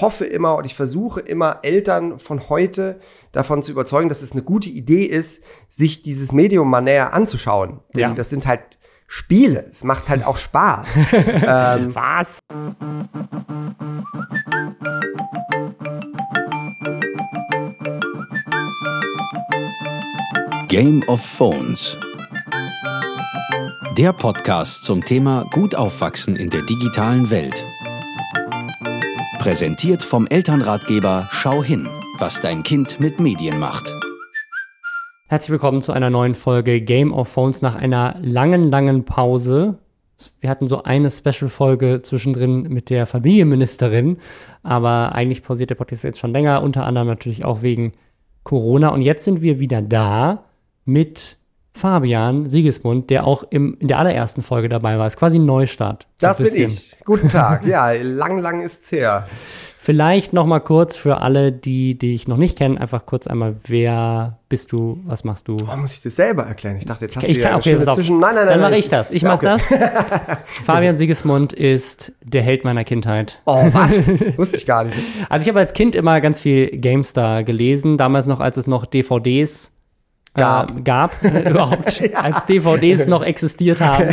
hoffe immer und ich versuche immer Eltern von heute davon zu überzeugen, dass es eine gute Idee ist, sich dieses Medium mal näher anzuschauen. Denn Ja. das sind halt Spiele. Es macht halt auch Spaß. ähm, Was? Game of Phones. Der Podcast zum Thema Gut aufwachsen in der digitalen Welt. Präsentiert vom Elternratgeber Schau hin, was dein Kind mit Medien macht. Herzlich willkommen zu einer neuen Folge Game of Phones nach einer langen, langen Pause. Wir hatten so eine Special-Folge zwischendrin mit der Familienministerin, aber eigentlich pausiert der Podcast jetzt schon länger, unter anderem natürlich auch wegen Corona. Und jetzt sind wir wieder da mit Fabian Siegesmund, der auch im, in der allerersten Folge dabei war. Ist quasi ein Neustart. das Ein bin ich. Guten Tag. Ja, lang, lang ist's her. Vielleicht noch mal kurz für alle, die dich noch nicht kennen, einfach kurz einmal, wer bist du, was machst du? Oh, muss ich das selber erklären? Ich dachte, jetzt hast Ich du kann, ja okay, eine zwischen. Nein, nein, nein. Dann mache ich das. Ich Ja, mache okay. das. Fabian Siegesmund ist der Held meiner Kindheit. Oh, was? Wusste ich gar nicht. Also ich habe als Kind immer ganz viel GameStar gelesen, damals noch, als es noch DVDs Gab. Äh, gab überhaupt, als DVDs noch existiert haben.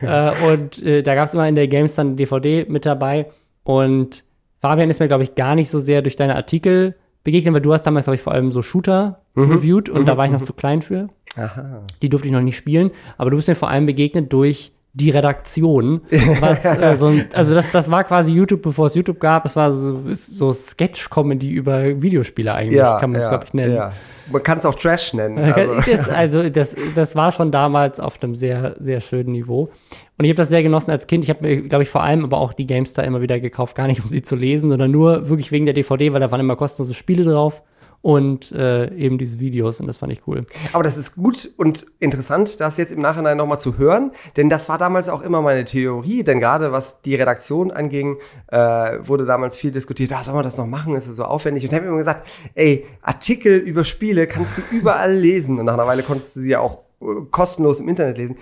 äh, und äh, da gab es immer in der GameStar eine DVD mit dabei. Und Fabian ist mir, glaube ich, gar nicht so sehr durch deine Artikel begegnet, weil du hast damals, glaube ich, vor allem so Shooter reviewed und da war ich noch zu klein für. Aha. Die durfte ich noch nicht spielen, aber du bist mir vor allem begegnet durch die Redaktion. Was, äh, so ein, also das, das war quasi YouTube, bevor es YouTube gab. Es war so, so Sketch-Comedy über Videospiele eigentlich, Ja, kann man es, ja, glaube ich, nennen. Ja. Man kann es auch Trash nennen. Also. Also. Das, also das, das war schon damals auf einem sehr, sehr schönen Niveau. Und ich habe das sehr genossen als Kind. Ich habe mir, glaube ich, vor allem aber auch die GameStar immer wieder gekauft, gar nicht um sie zu lesen, sondern nur wirklich wegen der DVD, weil da waren immer kostenlose Spiele drauf und äh, eben diese Videos und das fand ich cool. Aber das ist gut und interessant, das jetzt im Nachhinein nochmal zu hören, denn das war damals auch immer meine Theorie, denn gerade was die Redaktion anging, äh, wurde damals viel diskutiert, ah, soll man das noch machen, ist das so aufwendig? Und ich habe immer gesagt, ey, Artikel über Spiele kannst du überall lesen und nach einer Weile konntest du sie ja auch äh, kostenlos im Internet lesen.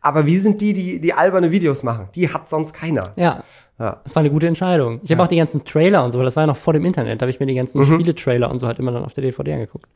Aber wie sind die, die, die alberne Videos machen? Die hat sonst keiner. Ja, Ja. das war eine gute Entscheidung. Ich habe auch die ganzen Trailer und so, das war ja noch vor dem Internet, da habe ich mir die ganzen Spiele-Trailer und so halt immer dann auf der DVD angeguckt.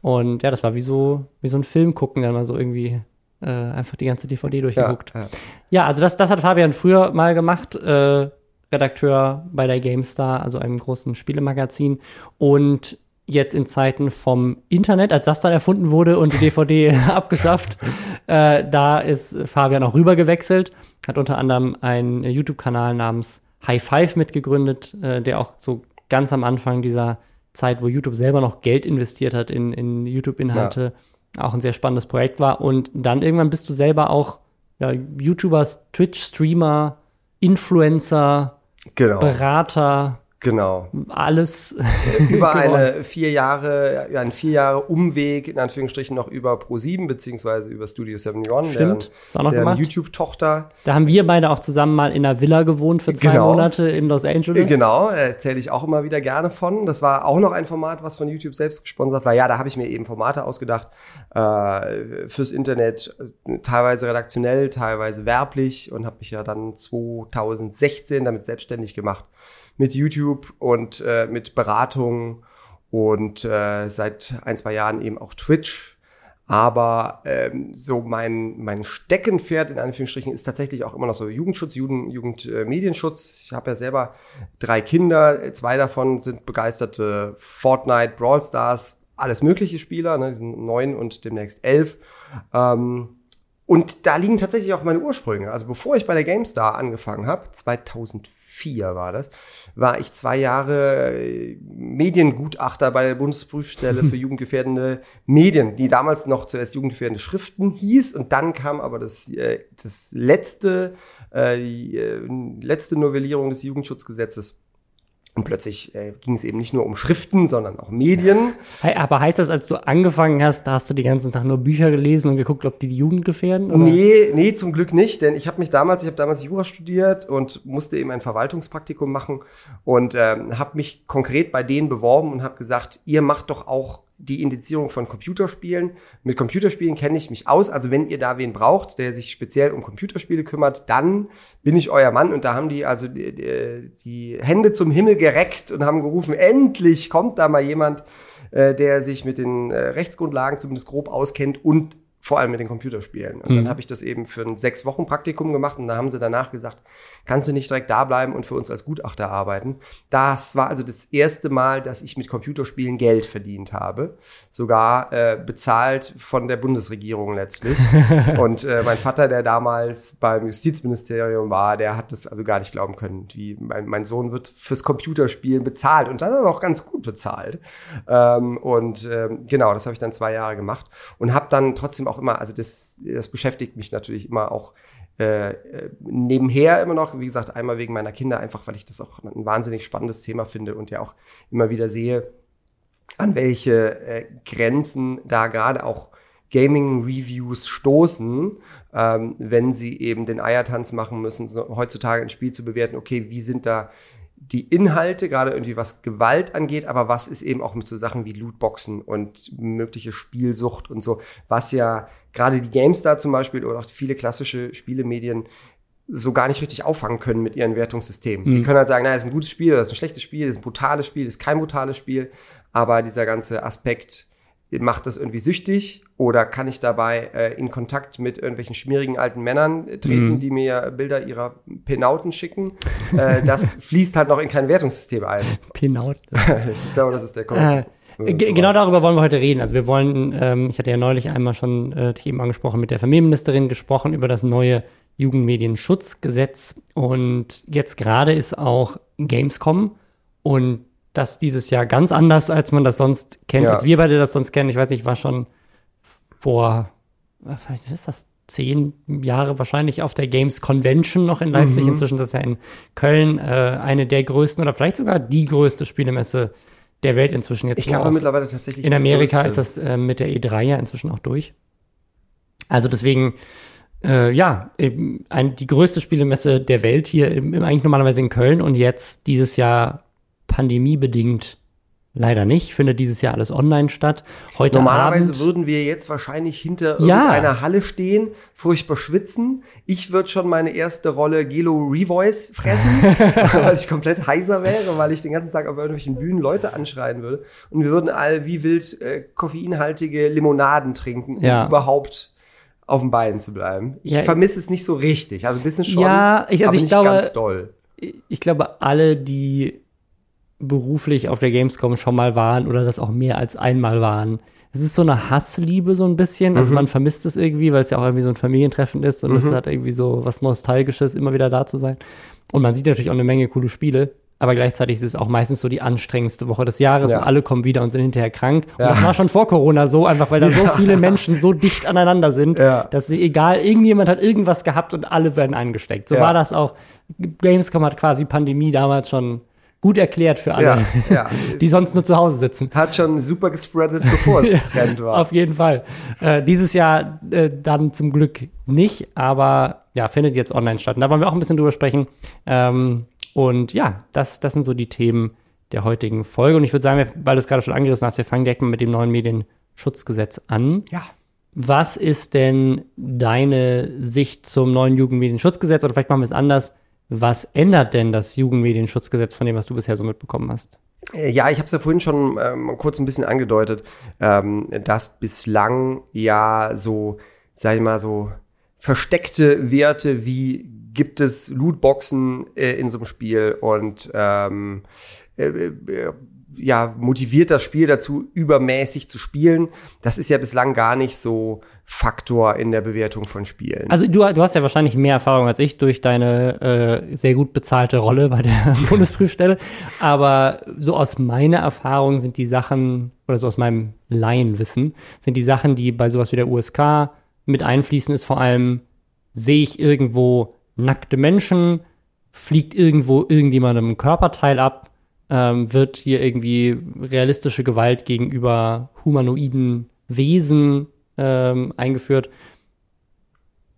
Und ja, das war wie so, wie so ein Film gucken, dann mal so irgendwie äh, einfach die ganze DVD Ja, durchgeguckt. ja. Ja, also das, das hat Fabian früher mal gemacht, äh, Redakteur bei der GameStar, also einem großen Spielemagazin. Und jetzt in Zeiten vom Internet, als das dann erfunden wurde und die DVD abgeschafft, äh, da ist Fabian auch rüber gewechselt, hat unter anderem einen YouTube-Kanal namens High Five mitgegründet, äh, der auch so ganz am Anfang dieser Zeit, wo YouTube selber noch Geld investiert hat in, in YouTube-Inhalte, auch ein sehr spannendes Projekt war. Und dann irgendwann bist du selber auch ja, YouTuber, Twitch-Streamer, Influencer, Genau. Berater, Genau. alles. über geworden. eine vier Jahre, ja, einen vier Jahre Umweg, in Anführungsstrichen noch über Pro7 beziehungsweise über Studio 71, Stimmt, ist auch noch deren. YouTube-Tochter. Da haben wir beide auch zusammen mal in einer Villa gewohnt für zwei Genau. Monate in Los Angeles. Genau, erzähle ich auch immer wieder gerne von. Das war auch noch ein Format, was von YouTube selbst gesponsert war. Ja, da habe ich mir eben Formate ausgedacht äh, fürs Internet, äh, teilweise redaktionell, teilweise werblich und habe mich ja dann 2016 damit selbstständig gemacht mit YouTube und äh, mit Beratung und äh, seit ein, zwei Jahren eben auch Twitch. Aber ähm, so mein, mein Steckenpferd in Anführungsstrichen ist tatsächlich auch immer noch so Jugendschutz, Jugend, Jugendmedienschutz. ich habe ja selber drei Kinder, zwei davon sind begeisterte Fortnite, Brawl Stars, alles mögliche Spieler, ne, die sind neun und demnächst elf. Ähm, und da liegen tatsächlich auch meine Ursprünge. Also bevor ich bei der GameStar angefangen habe, 2004 war das, war ich zwei Jahre äh, Mediengutachter bei der Bundesprüfstelle für jugendgefährdende Medien, die damals noch zuerst jugendgefährdende Schriften hieß. Und dann kam aber das, äh, das letzte, äh, die äh, letzte Novellierung des Jugendschutzgesetzes. Und plötzlich äh, ging es eben nicht nur um Schriften, sondern auch Medien. Aber heißt das, als du angefangen hast, da hast du die ganzen Tag nur Bücher gelesen und geguckt, ob die die Jugend gefährden? Oder? Nee, nee, zum Glück nicht, denn ich habe mich damals, ich habe damals Jura studiert und musste eben ein Verwaltungspraktikum machen und ähm, habe mich konkret bei denen beworben und habe gesagt, ihr macht doch auch die Indizierung von Computerspielen. Mit Computerspielen kenne ich mich aus. Also wenn ihr da wen braucht, der sich speziell um Computerspiele kümmert, dann bin ich euer Mann. Und da haben die also die, die Hände zum Himmel gereckt und haben gerufen, endlich kommt da mal jemand, äh, der sich mit den äh, Rechtsgrundlagen zumindest grob auskennt und vor allem mit den Computerspielen. Und mhm. dann habe ich das eben für ein sechs Wochen Praktikum gemacht und da haben sie danach gesagt, kannst du nicht direkt da bleiben und für uns als Gutachter arbeiten. Das war also das erste Mal, dass ich mit Computerspielen Geld verdient habe, sogar äh, bezahlt von der Bundesregierung letztlich. und äh, mein Vater, der damals beim Justizministerium war, der hat das also gar nicht glauben können, wie mein, mein Sohn wird fürs Computerspielen bezahlt und dann auch ganz gut bezahlt. Ähm, und ähm, genau, das habe ich dann zwei Jahre gemacht und habe dann trotzdem auch immer, also das, das beschäftigt mich natürlich immer auch äh, äh, nebenher immer noch, wie gesagt, einmal wegen meiner Kinder, einfach weil ich das auch ein wahnsinnig spannendes Thema finde und ja auch immer wieder sehe, an welche äh, Grenzen da gerade auch Gaming-Reviews stoßen, ähm, wenn sie eben den Eiertanz machen müssen, so heutzutage ein Spiel zu bewerten, okay, wie sind da die Inhalte, gerade irgendwie was Gewalt angeht, aber was ist eben auch mit so Sachen wie Lootboxen und mögliche Spielsucht und so, was ja gerade die GameStar zum Beispiel oder auch viele klassische Spielemedien so gar nicht richtig auffangen können mit ihren Wertungssystemen. Mhm. Die können halt sagen, na, das ist ein gutes Spiel, das ist ein schlechtes Spiel, das ist ein brutales Spiel, das ist kein brutales Spiel, aber dieser ganze Aspekt, macht das irgendwie süchtig oder kann ich dabei äh, in Kontakt mit irgendwelchen schmierigen alten Männern äh, treten, mhm. die mir Bilder ihrer Penauten schicken? äh, das fließt halt noch in kein Wertungssystem ein. Penauten. ich glaube, das ist der Kommentar. Äh, genau darüber wollen wir heute reden. Also wir wollen, ähm, ich hatte ja neulich einmal schon äh, Themen angesprochen, mit der Familienministerin gesprochen über das neue Jugendmedienschutzgesetz und jetzt gerade ist auch Gamescom und das dieses Jahr ganz anders, als man das sonst kennt, ja. als wir beide das sonst kennen. Ich weiß nicht, war schon vor, was ist das, zehn Jahre wahrscheinlich auf der Games Convention noch in Leipzig. Mhm. Inzwischen ist das ja in Köln äh, eine der größten oder vielleicht sogar die größte Spielemesse der Welt inzwischen jetzt. Ich glaube mittlerweile tatsächlich. In Amerika ist das äh, mit der E3 ja inzwischen auch durch. Also deswegen, äh, ja, eben ein, die größte Spielemesse der Welt hier im, im, eigentlich normalerweise in Köln und jetzt dieses Jahr pandemiebedingt leider nicht. Findet dieses Jahr alles online statt. Heute Normalerweise Abend, würden wir jetzt wahrscheinlich hinter ja. irgendeiner Halle stehen, furchtbar schwitzen. Ich würde schon meine erste Rolle Gelo Revoice fressen, weil ich komplett heiser wäre, weil ich den ganzen Tag auf irgendwelchen Bühnen Leute anschreien würde. Und wir würden all wie wild äh, koffeinhaltige Limonaden trinken, um ja. überhaupt auf den Beinen zu bleiben. Ich ja, vermisse es nicht so richtig. Also ein bisschen schon, ja, ich, also aber ich nicht glaube, ganz doll. Ich glaube, alle, die beruflich auf der Gamescom schon mal waren oder das auch mehr als einmal waren. Es ist so eine Hassliebe so ein bisschen. Also mhm. man vermisst es irgendwie, weil es ja auch irgendwie so ein Familientreffen ist und es mhm. hat irgendwie so was Nostalgisches, immer wieder da zu sein. Und man sieht natürlich auch eine Menge coole Spiele. Aber gleichzeitig ist es auch meistens so die anstrengendste Woche des Jahres ja. und alle kommen wieder und sind hinterher krank. Und ja. das war schon vor Corona so, einfach weil da ja. so viele Menschen so dicht aneinander sind, dass sie egal, irgendjemand hat irgendwas gehabt und alle werden angesteckt. So war das auch. Gamescom hat quasi Pandemie damals schon gut erklärt für alle, ja, ja. die sonst nur zu Hause sitzen. Hat schon super gespreadet, bevor es Trend war. Auf jeden Fall. Äh, dieses Jahr äh, dann zum Glück nicht, aber ja, findet jetzt online statt. Und da wollen wir auch ein bisschen drüber sprechen. Ähm, und ja, das, das sind so die Themen der heutigen Folge. Und ich würde sagen, weil du es gerade schon angerissen hast, wir fangen direkt mal mit dem neuen Medienschutzgesetz an. Ja. Was ist denn deine Sicht zum neuen Jugendmedienschutzgesetz? Oder vielleicht machen wir es anders was ändert denn das Jugendmedienschutzgesetz von dem, was du bisher so mitbekommen hast? Äh, ja, ich habe es ja vorhin schon ähm, kurz ein bisschen angedeutet, ähm, dass bislang ja so, sag ich mal, so versteckte Werte wie gibt es Lootboxen äh, in so einem Spiel und ähm, äh, äh, ja, motiviert das Spiel dazu, übermäßig zu spielen. Das ist ja bislang gar nicht so Faktor in der Bewertung von Spielen. Also du, du hast ja wahrscheinlich mehr Erfahrung als ich durch deine äh, sehr gut bezahlte Rolle bei der Bundesprüfstelle. Aber so aus meiner Erfahrung sind die Sachen, oder so aus meinem Laienwissen, sind die Sachen, die bei sowas wie der USK mit einfließen, ist vor allem, sehe ich irgendwo nackte Menschen, fliegt irgendwo irgendjemandem ein Körperteil ab, ähm, wird hier irgendwie realistische Gewalt gegenüber humanoiden Wesen ähm, eingeführt.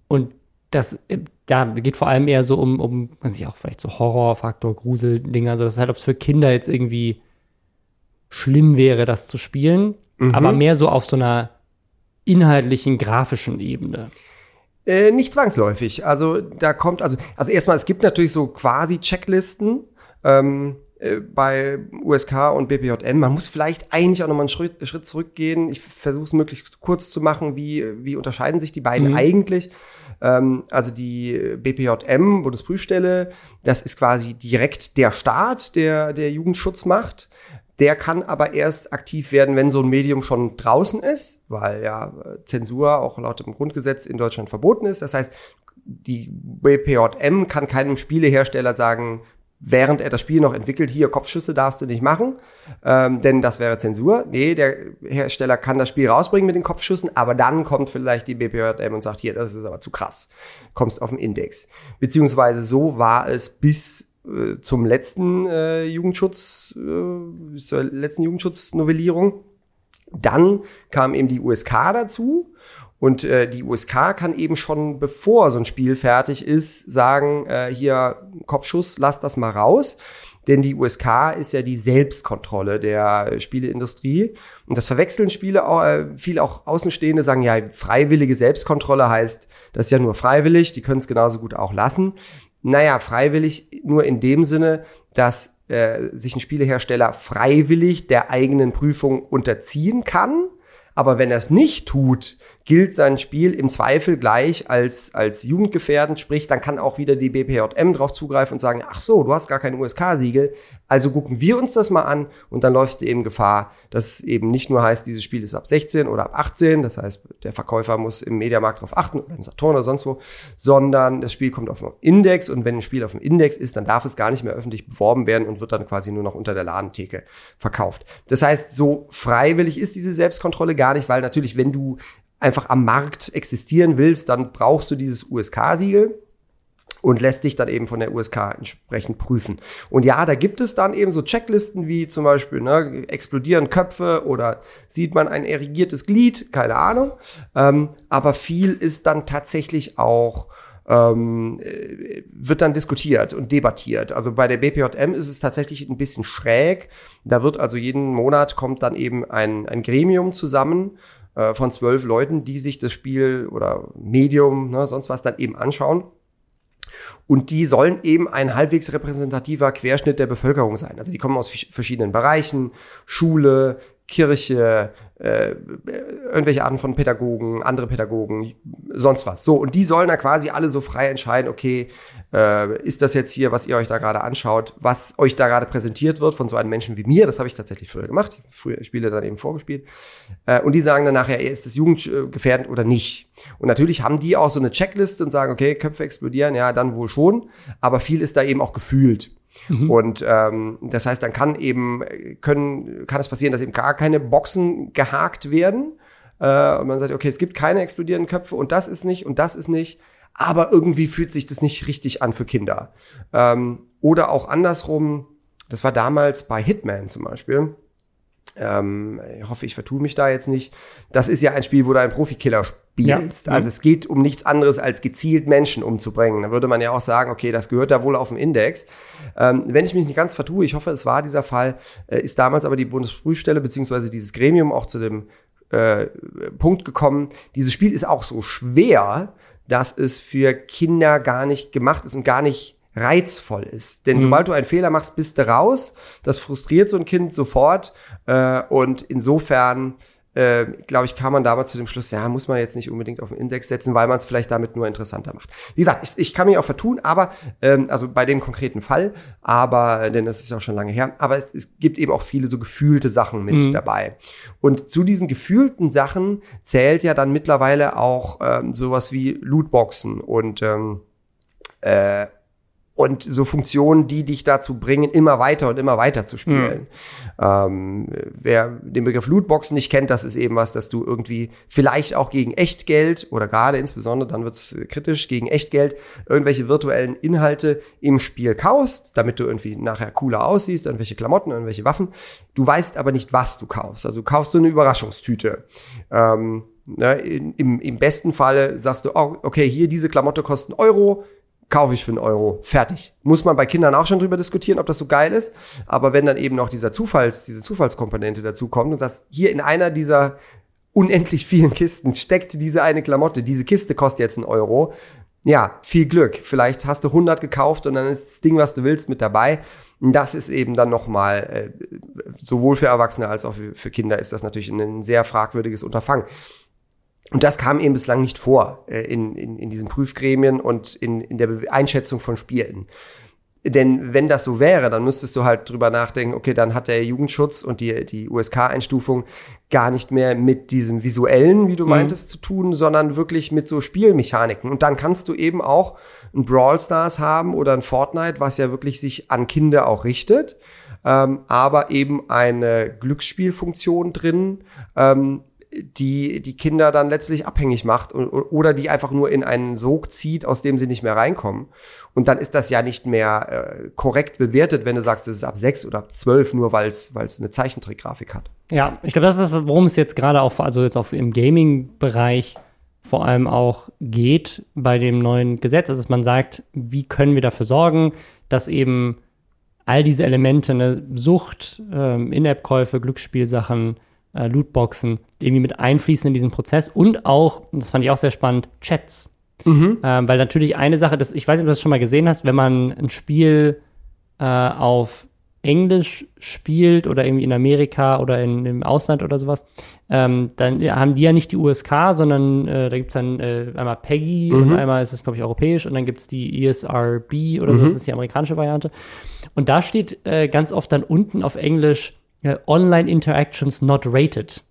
Und das da geht vor allem eher so um, um, weiß ich auch, vielleicht so Horrorfaktor, Gruseldinger. Also das ist halt, ob es für Kinder jetzt irgendwie schlimm wäre, das zu spielen. mhm. aber mehr so auf so einer inhaltlichen, grafischen Ebene. Äh, nicht zwangsläufig. Also da kommt, also, also erstmal, es gibt natürlich so quasi Checklisten ähm, äh, bei USK und BPJM. Man muss vielleicht eigentlich auch nochmal einen Schritt, Schritt zurückgehen. Ich versuche es möglichst kurz zu machen. Wie, wie unterscheiden sich die beiden mhm. eigentlich? Ähm, also die BPJM, Bundesprüfstelle, das ist quasi direkt der Staat, der, der Jugendschutz macht. Der kann aber erst aktiv werden, wenn so ein Medium schon draußen ist, weil ja Zensur auch laut dem Grundgesetz in Deutschland verboten ist. Das heißt, die BPJM kann keinem Spielehersteller sagen, während er das Spiel noch entwickelt, hier Kopfschüsse darfst du nicht machen, ähm, denn das wäre Zensur. Nee, der Hersteller kann das Spiel rausbringen mit den Kopfschüssen, aber dann kommt vielleicht die BPJM und sagt, hier, das ist aber zu krass, kommst auf den Index. Beziehungsweise so war es bis äh, zum letzten äh, Jugendschutz, äh, zur letzten Jugendschutznovellierung. Dann kam eben die USK dazu und äh, die USK kann eben schon, bevor so ein Spiel fertig ist, sagen, äh, hier Kopfschuss, lass das mal raus. Denn die USK ist ja die Selbstkontrolle der Spieleindustrie. Und das verwechseln Spiele, auch, äh, viele auch Außenstehende sagen, ja, freiwillige Selbstkontrolle heißt, das ist ja nur freiwillig, die können es genauso gut auch lassen. Naja, freiwillig nur in dem Sinne, dass äh, sich ein Spielehersteller freiwillig der eigenen Prüfung unterziehen kann. Aber wenn er es nicht tut, gilt sein Spiel im Zweifel gleich als, als jugendgefährdend, sprich, dann kann auch wieder die BPJM drauf zugreifen und sagen, ach so, du hast gar kein USK-Siegel, also gucken wir uns das mal an und dann läufst du eben Gefahr, dass eben nicht nur heißt, dieses Spiel ist ab 16 oder ab 18, das heißt, der Verkäufer muss im Mediamarkt drauf achten oder im Saturn oder sonst wo, sondern das Spiel kommt auf einen Index und wenn ein Spiel auf dem Index ist, dann darf es gar nicht mehr öffentlich beworben werden und wird dann quasi nur noch unter der Ladentheke verkauft. Das heißt, so freiwillig ist diese Selbstkontrolle gar nicht, weil natürlich, wenn du einfach am Markt existieren willst, dann brauchst du dieses USK-Siegel und lässt dich dann eben von der USK entsprechend prüfen. Und ja, da gibt es dann eben so Checklisten wie zum Beispiel, ne, explodieren Köpfe oder sieht man ein erigiertes Glied, keine Ahnung. Ähm, aber viel ist dann tatsächlich auch ähm, wird dann diskutiert und debattiert. Also bei der BPJM ist es tatsächlich ein bisschen schräg. Da wird also jeden Monat kommt dann eben ein, ein Gremium zusammen äh, von zwölf Leuten, die sich das Spiel oder Medium, ne, sonst was dann eben anschauen. Und die sollen eben ein halbwegs repräsentativer Querschnitt der Bevölkerung sein. Also die kommen aus verschiedenen Bereichen, Schule, Kirche, äh, irgendwelche Arten von Pädagogen, andere Pädagogen, sonst was. So, und die sollen da quasi alle so frei entscheiden, okay, äh, ist das jetzt hier, was ihr euch da gerade anschaut, was euch da gerade präsentiert wird von so einem Menschen wie mir, das habe ich tatsächlich früher gemacht, früher Spiele dann eben vorgespielt, äh, und die sagen dann nachher, ist das jugendgefährdend oder nicht? Und natürlich haben die auch so eine Checkliste und sagen, okay, Köpfe explodieren, ja, dann wohl schon, aber viel ist da eben auch gefühlt. Mhm. Und ähm, das heißt, dann kann eben können kann es passieren, dass eben gar keine Boxen gehakt werden. Äh, und man sagt, okay, es gibt keine explodierenden Köpfe und das ist nicht und das ist nicht. Aber irgendwie fühlt sich das nicht richtig an für Kinder. Ähm, oder auch andersrum. Das war damals bei Hitman zum Beispiel ähm, ich hoffe, ich vertue mich da jetzt nicht. Das ist ja ein Spiel, wo du einen Profikiller spielst. Ja. Also es geht um nichts anderes als gezielt Menschen umzubringen. Da würde man ja auch sagen, okay, das gehört da wohl auf den Index. Ähm, wenn ich mich nicht ganz vertue, ich hoffe, es war dieser Fall, äh, ist damals aber die Bundesprüfstelle beziehungsweise dieses Gremium auch zu dem äh, Punkt gekommen, dieses Spiel ist auch so schwer, dass es für Kinder gar nicht gemacht ist und gar nicht reizvoll ist. Denn mhm. sobald du einen Fehler machst, bist du raus. Das frustriert so ein Kind sofort. Äh, und insofern, äh, glaube ich, kam man damals zu dem Schluss, ja, muss man jetzt nicht unbedingt auf den Index setzen, weil man es vielleicht damit nur interessanter macht. Wie gesagt, ich, ich kann mich auch vertun, aber, ähm, also bei dem konkreten Fall, aber, denn das ist auch schon lange her, aber es, es gibt eben auch viele so gefühlte Sachen mit mhm. dabei. Und zu diesen gefühlten Sachen zählt ja dann mittlerweile auch ähm, sowas wie Lootboxen und ähm, äh, und so Funktionen, die dich dazu bringen, immer weiter und immer weiter zu spielen. Mhm. Ähm, wer den Begriff Lootbox nicht kennt, das ist eben was, dass du irgendwie vielleicht auch gegen Echtgeld oder gerade insbesondere, dann wird's kritisch, gegen Echtgeld irgendwelche virtuellen Inhalte im Spiel kaufst, damit du irgendwie nachher cooler aussiehst, irgendwelche Klamotten, irgendwelche Waffen. Du weißt aber nicht, was du kaufst. Also du kaufst so eine Überraschungstüte. Ähm, ne, im, Im besten Falle sagst du, oh, okay, hier diese Klamotte kosten Euro, kaufe ich für einen Euro. Fertig. Muss man bei Kindern auch schon drüber diskutieren, ob das so geil ist. Aber wenn dann eben noch dieser Zufalls, diese Zufallskomponente dazu kommt und sagst, hier in einer dieser unendlich vielen Kisten steckt diese eine Klamotte, diese Kiste kostet jetzt einen Euro. Ja, viel Glück. Vielleicht hast du 100 gekauft und dann ist das Ding, was du willst, mit dabei. Das ist eben dann nochmal, äh, sowohl für Erwachsene als auch für, für Kinder ist das natürlich ein sehr fragwürdiges Unterfangen. Und das kam eben bislang nicht vor äh, in, in, in diesen Prüfgremien und in, in der Einschätzung von Spielen. Denn wenn das so wäre, dann müsstest du halt drüber nachdenken, okay, dann hat der Jugendschutz und die, die USK-Einstufung gar nicht mehr mit diesem visuellen, wie du mhm. meintest, zu tun, sondern wirklich mit so Spielmechaniken. Und dann kannst du eben auch ein Brawl Stars haben oder ein Fortnite, was ja wirklich sich an Kinder auch richtet, ähm, aber eben eine Glücksspielfunktion drin, ähm, die die Kinder dann letztlich abhängig macht oder die einfach nur in einen Sog zieht, aus dem sie nicht mehr reinkommen. Und dann ist das ja nicht mehr äh, korrekt bewertet, wenn du sagst, es ist ab sechs oder ab zwölf, nur weil es eine Zeichentrickgrafik hat. Ja, ich glaube, das ist das, worum es jetzt gerade auch, also jetzt auch im Gaming-Bereich vor allem auch geht bei dem neuen Gesetz. Also dass man sagt, wie können wir dafür sorgen, dass eben all diese Elemente, eine Sucht, ähm, In-App-Käufe, Glücksspielsachen, äh, Lootboxen irgendwie mit einfließen in diesen Prozess und auch, das fand ich auch sehr spannend, Chats. Mhm. Ähm, weil natürlich eine Sache, das, ich weiß nicht, ob du das schon mal gesehen hast, wenn man ein Spiel äh, auf Englisch spielt oder irgendwie in Amerika oder in, im Ausland oder sowas, ähm, dann haben die ja nicht die USK, sondern äh, da gibt es dann äh, einmal PEGI mhm. und einmal ist es, glaube ich, europäisch und dann gibt es die ESRB oder mhm. so, das ist die amerikanische Variante. Und da steht äh, ganz oft dann unten auf Englisch äh, Online Interactions not rated.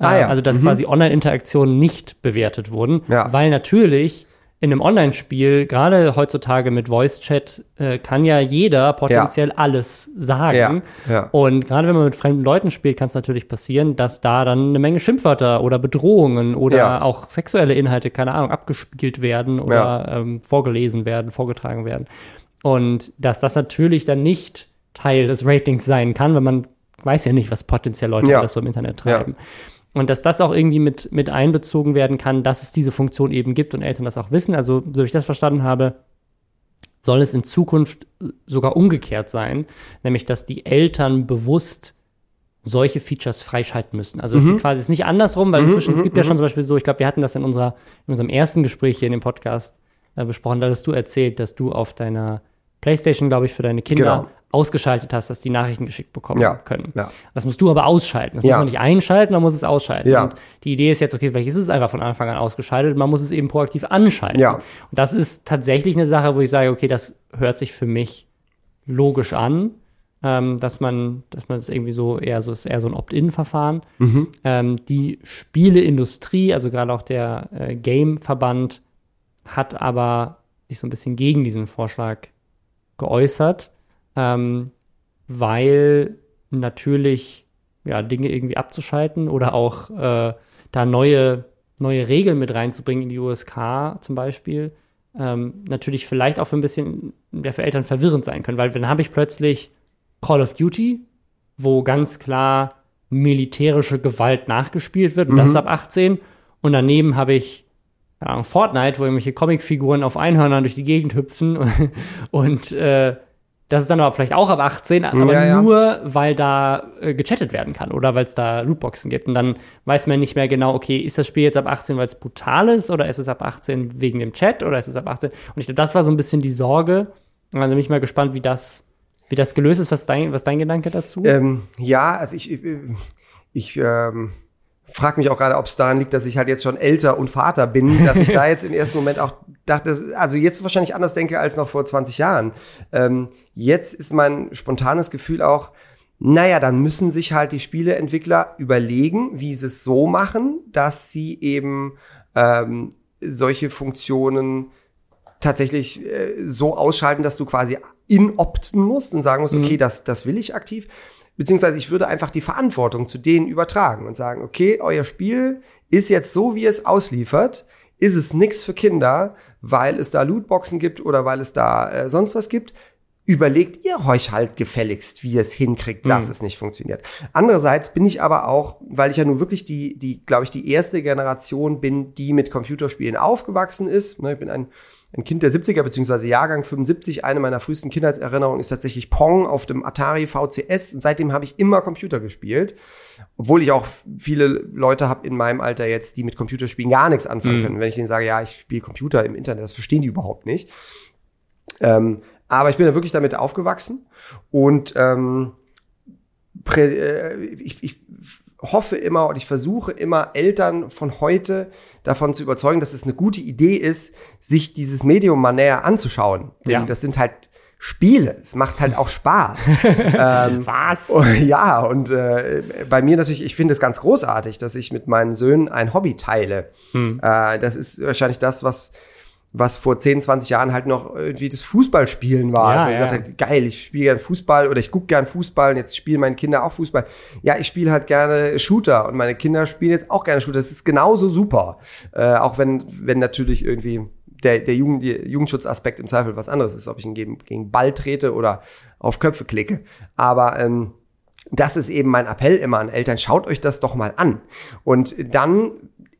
Ah, ja. Also, dass mhm. quasi Online-Interaktionen nicht bewertet wurden, ja. weil natürlich in einem Online-Spiel, gerade heutzutage mit Voice-Chat, äh, kann ja jeder potenziell ja. alles sagen. Ja. Ja. Und gerade wenn man mit fremden Leuten spielt, kann es natürlich passieren, dass da dann eine Menge Schimpfwörter oder Bedrohungen oder auch sexuelle Inhalte, keine Ahnung, abgespielt werden oder ähm, vorgelesen werden, vorgetragen werden. Und dass das natürlich dann nicht Teil des Ratings sein kann, wenn man weiß ja nicht, was potenziell Leute ja. das so im Internet treiben. Ja. Und dass das auch irgendwie mit, mit einbezogen werden kann, dass es diese Funktion eben gibt und Eltern das auch wissen. Also, so wie ich das verstanden habe, soll es in Zukunft sogar umgekehrt sein, nämlich dass die Eltern bewusst solche Features freischalten müssen. Also mhm. ist quasi ist nicht andersrum, weil mhm, inzwischen, es mhm, gibt ja schon mhm. zum Beispiel so, ich glaube, wir hatten das in, unserer, in unserem ersten Gespräch hier in dem Podcast äh, besprochen, da hast du erzählt, dass du auf deiner Playstation, glaube ich, für deine Kinder genau ausgeschaltet hast, dass die Nachrichten geschickt bekommen ja, können. Ja. Das musst du aber ausschalten. Das ja. muss man nicht einschalten, man muss es ausschalten. Ja. Und die Idee ist jetzt, okay, vielleicht ist es einfach von Anfang an ausgeschaltet, man muss es eben proaktiv anschalten. Ja. Und das ist tatsächlich eine Sache, wo ich sage, okay, das hört sich für mich logisch an, ähm, dass man, dass man es irgendwie so eher so ist eher so ein Opt-in-Verfahren. Mhm. Ähm, die Spieleindustrie, also gerade auch der äh, Game-Verband, hat aber sich so ein bisschen gegen diesen Vorschlag geäußert ähm, weil natürlich ja, Dinge irgendwie abzuschalten oder auch äh, da neue, neue Regeln mit reinzubringen in die USK zum Beispiel, ähm, natürlich vielleicht auch für ein bisschen ja, für Eltern verwirrend sein können, weil dann habe ich plötzlich Call of Duty, wo ganz klar militärische Gewalt nachgespielt wird, und mhm. das ist ab 18. Und daneben habe ich Ahnung, Fortnite, wo irgendwelche Comicfiguren auf Einhörnern durch die Gegend hüpfen und, und äh, das ist dann aber vielleicht auch ab 18, aber ja, ja. nur, weil da äh, gechattet werden kann oder weil es da Lootboxen gibt. Und dann weiß man nicht mehr genau, okay, ist das Spiel jetzt ab 18, weil es brutal ist oder ist es ab 18 wegen dem Chat oder ist es ab 18? Und ich glaube, das war so ein bisschen die Sorge. Also bin ich mal gespannt, wie das, wie das gelöst ist. Was dein, was dein Gedanke dazu? Ähm, ja, also ich, ich, ich ähm frage mich auch gerade, ob es daran liegt, dass ich halt jetzt schon älter und Vater bin, dass ich da jetzt im ersten Moment auch dachte, also jetzt wahrscheinlich anders denke als noch vor 20 Jahren. Ähm, jetzt ist mein spontanes Gefühl auch, naja, dann müssen sich halt die Spieleentwickler überlegen, wie sie es so machen, dass sie eben ähm, solche Funktionen tatsächlich äh, so ausschalten, dass du quasi inopten musst und sagen musst, mhm. okay, das, das will ich aktiv beziehungsweise ich würde einfach die Verantwortung zu denen übertragen und sagen, okay, euer Spiel ist jetzt so, wie es ausliefert, ist es nichts für Kinder, weil es da Lootboxen gibt oder weil es da äh, sonst was gibt. überlegt ihr euch halt gefälligst, wie ihr es hinkriegt, dass Mhm. es nicht funktioniert. Andererseits bin ich aber auch, weil ich ja nun wirklich die, die, glaube ich, die erste Generation bin, die mit Computerspielen aufgewachsen ist. Ne, Ich bin ein, ein Kind der 70er beziehungsweise Jahrgang 75. Eine meiner frühesten Kindheitserinnerungen ist tatsächlich Pong auf dem Atari VCS. Und seitdem habe ich immer Computer gespielt. Obwohl ich auch viele Leute habe in meinem Alter jetzt, die mit Computerspielen gar nichts anfangen Mhm. können. Wenn ich denen sage, ja, ich spiele Computer im Internet, das verstehen die überhaupt nicht. Ähm, aber ich bin da wirklich damit aufgewachsen und ähm, prä, äh, ich, ich hoffe immer und ich versuche immer Eltern von heute davon zu überzeugen, dass es eine gute Idee ist, sich dieses Medium mal näher anzuschauen. Denn Ja. das sind halt Spiele. Es macht halt auch Spaß. ähm, Was? Ja, und äh, bei mir natürlich, ich finde es ganz großartig, dass ich mit meinen Söhnen ein Hobby teile. Hm. Äh, das ist wahrscheinlich das, was, was vor 10, 20 Jahren halt noch irgendwie das Fußballspielen war. Ja, also man ja. hat, geil, ich spiele gern Fußball oder ich gucke gern Fußball und jetzt spielen meine Kinder auch Fußball. Ja, ich spiele halt gerne Shooter und meine Kinder spielen jetzt auch gerne Shooter. Das ist genauso super. Äh, auch wenn, wenn natürlich irgendwie der, der Jugend, Jugendschutzaspekt im Zweifel was anderes ist, ob ich ihn gegen, gegen Ball trete oder auf Köpfe klicke. Aber ähm, das ist eben mein Appell immer an Eltern, schaut euch das doch mal an. Und dann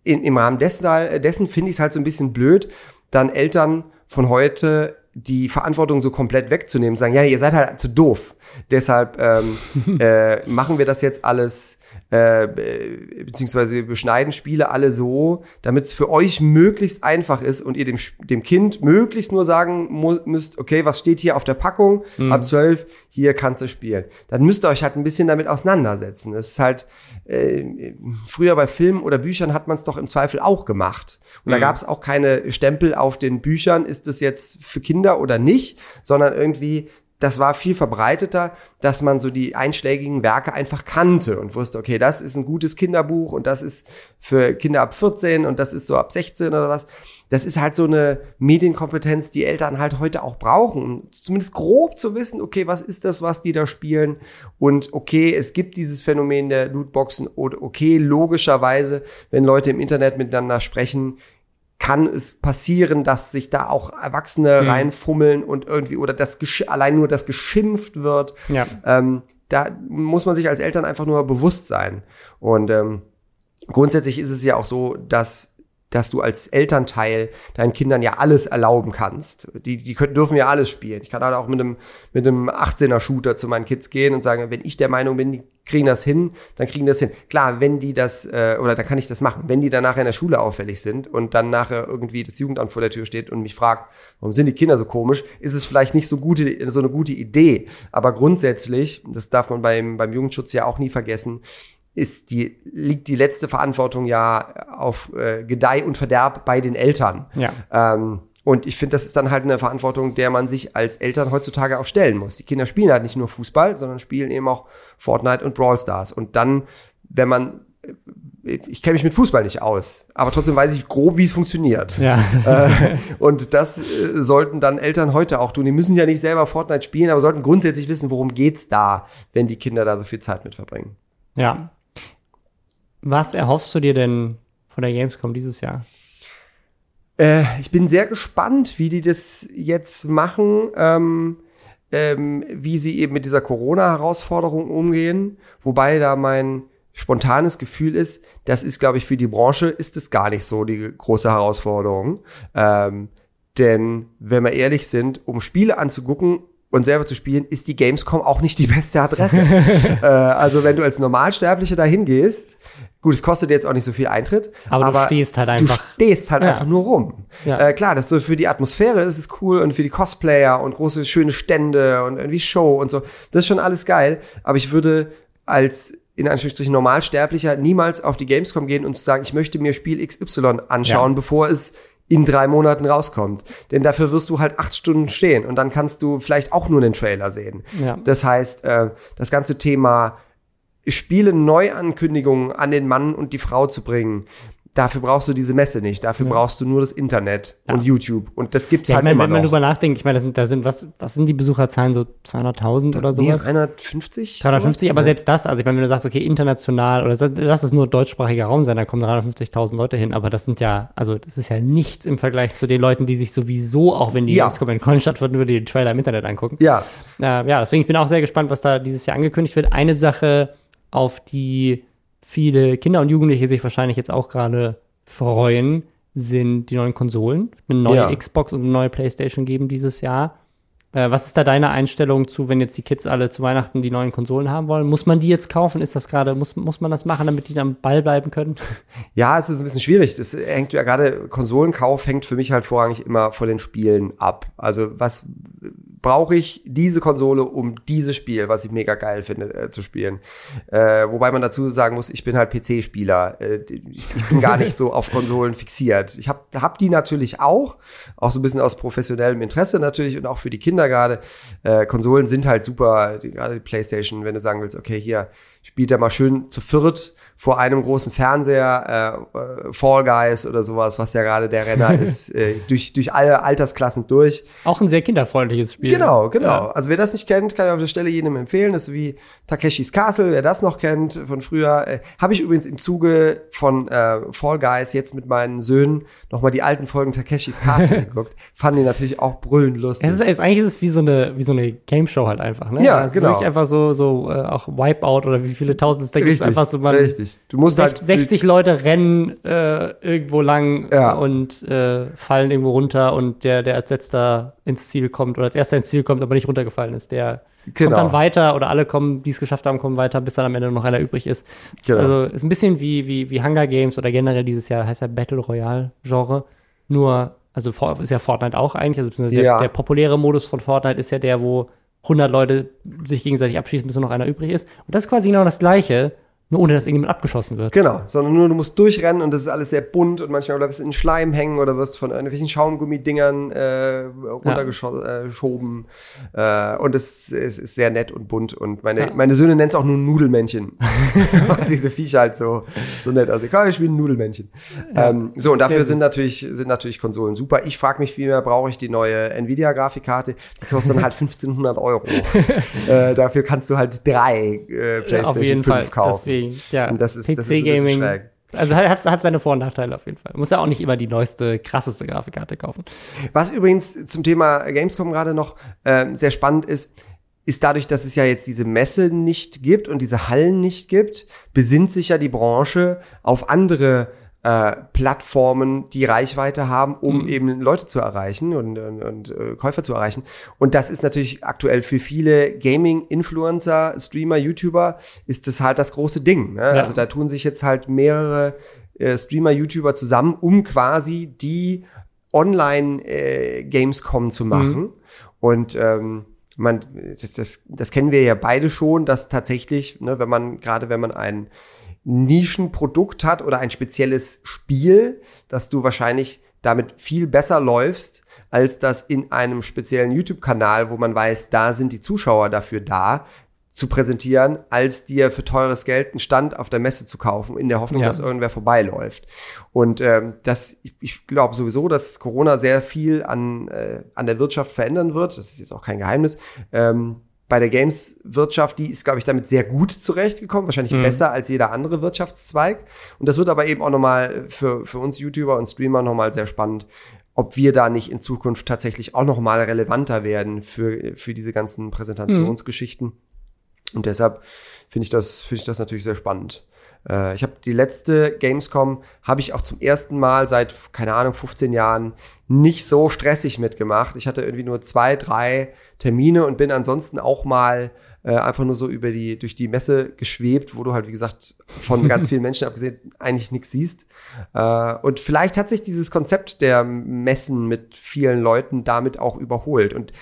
in, im Rahmen dessen, dessen finde ich es halt so ein bisschen blöd, dann Eltern von heute die Verantwortung so komplett wegzunehmen, sagen, ja, ihr seid halt zu doof. Deshalb ähm, äh, machen wir das jetzt alles äh, be- beziehungsweise wir beschneiden Spiele alle so, damit es für euch möglichst einfach ist und ihr dem, dem Kind möglichst nur sagen müsst, okay, was steht hier auf der Packung? Ab 12, hier kannst du spielen. Dann müsst ihr euch halt ein bisschen damit auseinandersetzen. Das ist halt, äh, früher bei Filmen oder Büchern hat man es doch im Zweifel auch gemacht. Und da gab es auch keine Stempel auf den Büchern, ist das jetzt für Kinder oder nicht, sondern irgendwie das war viel verbreiteter, dass man so die einschlägigen Werke einfach kannte und wusste, okay, das ist ein gutes Kinderbuch und das ist für Kinder ab 14 und das ist so ab 16 oder was. Das ist halt so eine Medienkompetenz, die Eltern halt heute auch brauchen, um zumindest grob zu wissen, okay, was ist das, was die da spielen und okay, es gibt dieses Phänomen der Lootboxen oder okay, logischerweise, wenn Leute im Internet miteinander sprechen, kann es passieren, dass sich da auch Erwachsene Mhm. reinfummeln und irgendwie oder das allein nur das geschimpft wird. Ja. Ähm, da muss man sich als Eltern einfach nur bewusst sein. Und ähm, grundsätzlich ist es ja auch so, dass dass du als Elternteil deinen Kindern ja alles erlauben kannst. Die, die können, dürfen ja alles spielen. Ich kann halt auch mit einem, mit einem 18er Shooter zu meinen Kids gehen und sagen, wenn ich der Meinung bin, die kriegen das hin, dann kriegen das hin. Klar, wenn die das, äh, oder dann kann ich das machen. Wenn die dann nachher in der Schule auffällig sind und dann nachher irgendwie das Jugendamt vor der Tür steht und mich fragt, warum sind die Kinder so komisch, ist es vielleicht nicht so gute, so eine gute Idee. Aber grundsätzlich, das darf man beim, beim Jugendschutz ja auch nie vergessen, ist die, liegt die letzte Verantwortung ja auf äh, Gedeih und Verderb bei den Eltern. Ja. Ähm, und ich finde, das ist dann halt eine Verantwortung, der man sich als Eltern heutzutage auch stellen muss. Die Kinder spielen halt nicht nur Fußball, sondern spielen eben auch Fortnite und Brawl Stars. Und dann, wenn man, ich kenne mich mit Fußball nicht aus, aber trotzdem weiß ich grob, wie es funktioniert. Ja. Äh, und das äh, sollten dann Eltern heute auch tun. Die müssen ja nicht selber Fortnite spielen, aber sollten grundsätzlich wissen, worum geht's da, wenn die Kinder da so viel Zeit mit verbringen. ja. Was erhoffst du dir denn von der Gamescom dieses Jahr? Äh, ich bin sehr gespannt, wie die das jetzt machen, ähm, ähm, wie sie eben mit dieser Corona-Herausforderung umgehen. Wobei da mein spontanes Gefühl ist, das ist, glaube ich, für die Branche ist es gar nicht so die große Herausforderung. Ähm, denn wenn wir ehrlich sind, um Spiele anzugucken und selber zu spielen, ist die Gamescom auch nicht die beste Adresse. äh, also wenn du als Normalsterblicher da hingehst, gut, es kostet jetzt auch nicht so viel Eintritt, Aber du stehst halt einfach. Du stehst halt Ja. einfach nur rum. Ja. Äh, klar, das so für die Atmosphäre ist es cool und für die Cosplayer und große schöne Stände und irgendwie Show und so. Das ist schon alles geil. Aber ich würde als in Anführungsstrichen Normalsterblicher niemals auf die Gamescom gehen und sagen, ich möchte mir Spiel XY anschauen, Ja. bevor es in drei Monaten rauskommt. Denn dafür wirst du halt acht Stunden stehen und dann kannst du vielleicht auch nur den Trailer sehen. Ja. Das heißt, äh, das ganze Thema Spiele Neuankündigungen an den Mann und die Frau zu bringen, Dafür brauchst du diese Messe nicht. Dafür Ja. brauchst du nur das Internet Ja. und YouTube. Und das gibt's Ja, ich halt meine, immer wenn man noch. drüber nachdenkt, ich meine, da sind, da sind was, was sind die Besucherzahlen, so 200.000 oder Nee, sowas? 350? 350, sowas? aber selbst das, also ich meine, wenn du sagst, okay, international oder das- lass es nur deutschsprachiger Raum sein, da kommen 350.000 Leute hin, aber das sind ja, also das ist ja nichts im Vergleich zu den Leuten, die sich sowieso, auch wenn die Ja. Gamescom in Köln stattfinden würde, den Trailer im Internet angucken. Ja, Äh, ja, deswegen ich bin auch sehr gespannt, was da dieses Jahr angekündigt wird. Eine Sache, auf die viele Kinder und Jugendliche sich wahrscheinlich jetzt auch gerade freuen, sind die neuen Konsolen. Eine neue Ja. Xbox und eine neue PlayStation geben dieses Jahr. Äh, was ist da deine Einstellung zu, wenn jetzt die Kids alle zu Weihnachten die neuen Konsolen haben wollen? Muss man die jetzt kaufen? Ist das gerade, muss, muss man das machen, damit die am Ball bleiben können? Ja, es ist ein bisschen schwierig. Das hängt ja gerade, Konsolenkauf hängt für mich halt vorrangig immer von den Spielen ab. Also was brauche ich diese Konsole, um dieses Spiel, was ich mega geil finde, äh, zu spielen. Äh, wobei man dazu sagen muss, ich bin halt PC-Spieler. Äh, ich, ich bin gar nicht so auf Konsolen fixiert. Ich habe hab die natürlich auch, auch so ein bisschen aus professionellem Interesse natürlich und auch für die Kinder gerade. Äh, Konsolen sind halt super, gerade die Playstation, wenn du sagen willst, okay, hier spielt er mal schön zu viert vor einem großen Fernseher, äh, äh, Fall Guys oder sowas, was ja gerade der Renner ist, durch, durch alle Altersklassen durch. Auch ein sehr kinderfreundliches Spiel. Genau, genau. Ja. Also wer das nicht kennt, kann ich auf der Stelle jedem empfehlen. Das ist wie Takeshis Castle, wer das noch kennt von früher. Äh, Habe ich übrigens im Zuge von äh, Fall Guys jetzt mit meinen Söhnen nochmal die alten Folgen Takeshis Castle geguckt. Fanden die natürlich auch brüllend lustig. Es ist, es, eigentlich ist es wie so eine, wie so eine Game Show halt einfach, ne? Ja, es genau. Ist wirklich einfach so, so äh, auch Wipeout oder wie viele tausend es da gibt. richtig, Einfach so man richtig. Du musst halt 60 Leute rennen äh, irgendwo lang Ja. und äh, fallen irgendwo runter und der, der als letzter ins Ziel kommt oder als erster ins Ziel kommt, aber nicht runtergefallen ist, der Genau. kommt dann weiter oder alle kommen, die es geschafft haben, kommen weiter, bis dann am Ende noch einer übrig ist. Genau. ist also ist ein bisschen wie, wie, wie Hunger Games oder generell dieses Jahr heißt ja Battle Royale Genre. Nur, also ist ja Fortnite auch eigentlich, also Ja. der, der populäre Modus von Fortnite ist ja der, wo 100 Leute sich gegenseitig abschießen, bis nur noch einer übrig ist. Und das ist quasi genau das Gleiche, nur ohne dass irgendjemand abgeschossen wird. Genau, sondern nur du musst durchrennen und das ist alles sehr bunt und manchmal bleibst du in Schleim hängen oder wirst von irgendwelchen Schaumgummidingern äh, runtergeschoben. Äh, und es, es ist sehr nett und bunt. Und meine, Ja. meine Söhne nennen es auch nur Nudelmännchen. Diese Viecher halt so, so nett aussehen. Komm, wir spielen Nudelmännchen. ähm, so, und dafür sind natürlich, sind natürlich Konsolen super. Ich frage mich vielmehr, brauche ich die neue Nvidia-Grafikkarte? Die kostet dann halt 1500 Euro. äh, dafür kannst du halt drei äh, PlayStation auf jeden 5 Fall. kaufen. Deswegen, ja. Und das ist- das ist ein bisschen PC-Gaming. schräg. Also hat, hat, seine Vor- und Nachteile auf jeden Fall. Muss ja auch nicht immer die neueste, krasseste Grafikkarte kaufen. Was übrigens zum Thema Gamescom gerade noch ähm, sehr spannend ist, ist dadurch, dass es ja jetzt diese Messe nicht gibt und diese Hallen nicht gibt, besinnt sich ja die Branche auf andere äh, Plattformen, die Reichweite haben, um eben Leute zu erreichen und, und, und äh, Käufer zu erreichen. Und das ist natürlich aktuell für viele Gaming-Influencer, Streamer, YouTuber, ist das halt das große Ding. Ne? Also da tun sich jetzt halt mehrere äh, Streamer, YouTuber zusammen, um quasi die Online-Gamescom zu machen. Und ähm, man, das, das, das kennen wir ja beide schon, dass tatsächlich, ne, wenn man, gerade wenn man ein Nischenprodukt hat oder ein spezielles Spiel, dass du wahrscheinlich damit viel besser läufst, als das in einem speziellen YouTube-Kanal, wo man weiß, da sind die Zuschauer dafür da, zu präsentieren, als dir für teures Geld einen Stand auf der Messe zu kaufen, in der Hoffnung, Ja. dass irgendwer vorbeiläuft. Und ähm, das, ich, ich glaube sowieso, dass Corona sehr viel an, äh, an der Wirtschaft verändern wird. Das ist jetzt auch kein Geheimnis. Ähm, bei der Games-Wirtschaft, die ist, glaube ich, damit sehr gut zurechtgekommen, wahrscheinlich Mhm. besser als jeder andere Wirtschaftszweig. Und das wird aber eben auch nochmal für, für uns YouTuber und Streamer nochmal sehr spannend, ob wir da nicht in Zukunft tatsächlich auch nochmal relevanter werden für, für diese ganzen Präsentationsgeschichten. Und deshalb finde ich das, finde ich das natürlich sehr spannend. Äh, ich habe die letzte Gamescom habe ich auch zum ersten Mal seit keine Ahnung 15 Jahren nicht so stressig mitgemacht. Ich hatte irgendwie nur zwei, drei Termine und bin ansonsten auch mal äh, einfach nur so über die durch die Messe geschwebt, wo du halt wie gesagt von ganz vielen Menschen abgesehen eigentlich nichts siehst. Äh, und vielleicht hat sich dieses Konzept der Messen mit vielen Leuten damit auch überholt und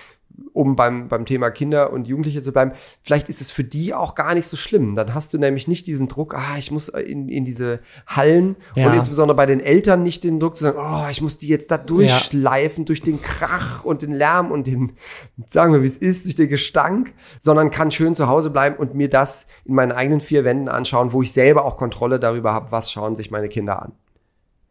um beim, beim Thema Kinder und Jugendliche zu bleiben, vielleicht ist es für die auch gar nicht so schlimm. Dann hast du nämlich nicht diesen Druck, ah, ich muss in, in diese Hallen Ja. und insbesondere bei den Eltern nicht den Druck zu sagen, oh, ich muss die jetzt da durchschleifen durch den Krach und den Lärm und den, sagen wir, wie es ist, durch den Gestank, sondern kann schön zu Hause bleiben und mir das in meinen eigenen vier Wänden anschauen, wo ich selber auch Kontrolle darüber habe, was schauen sich meine Kinder an.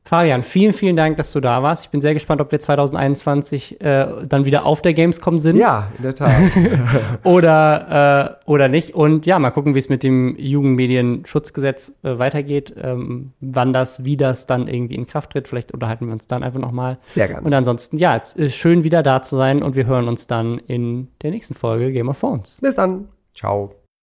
Fabian, vielen, vielen Dank, dass du da warst. Ich bin sehr gespannt, ob wir 2021 äh, dann wieder auf der Gamescom sind. Ja, in der Tat. oder, äh, oder nicht. Und ja, mal gucken, wie es mit dem Jugendmedienschutzgesetz äh, weitergeht, ähm, wann das, wie das dann irgendwie in Kraft tritt. Vielleicht unterhalten wir uns dann einfach nochmal. Sehr gerne. Und ansonsten, ja, es ist schön wieder da zu sein und wir hören uns dann in der nächsten Folge Game of Thrones. Bis dann. Ciao.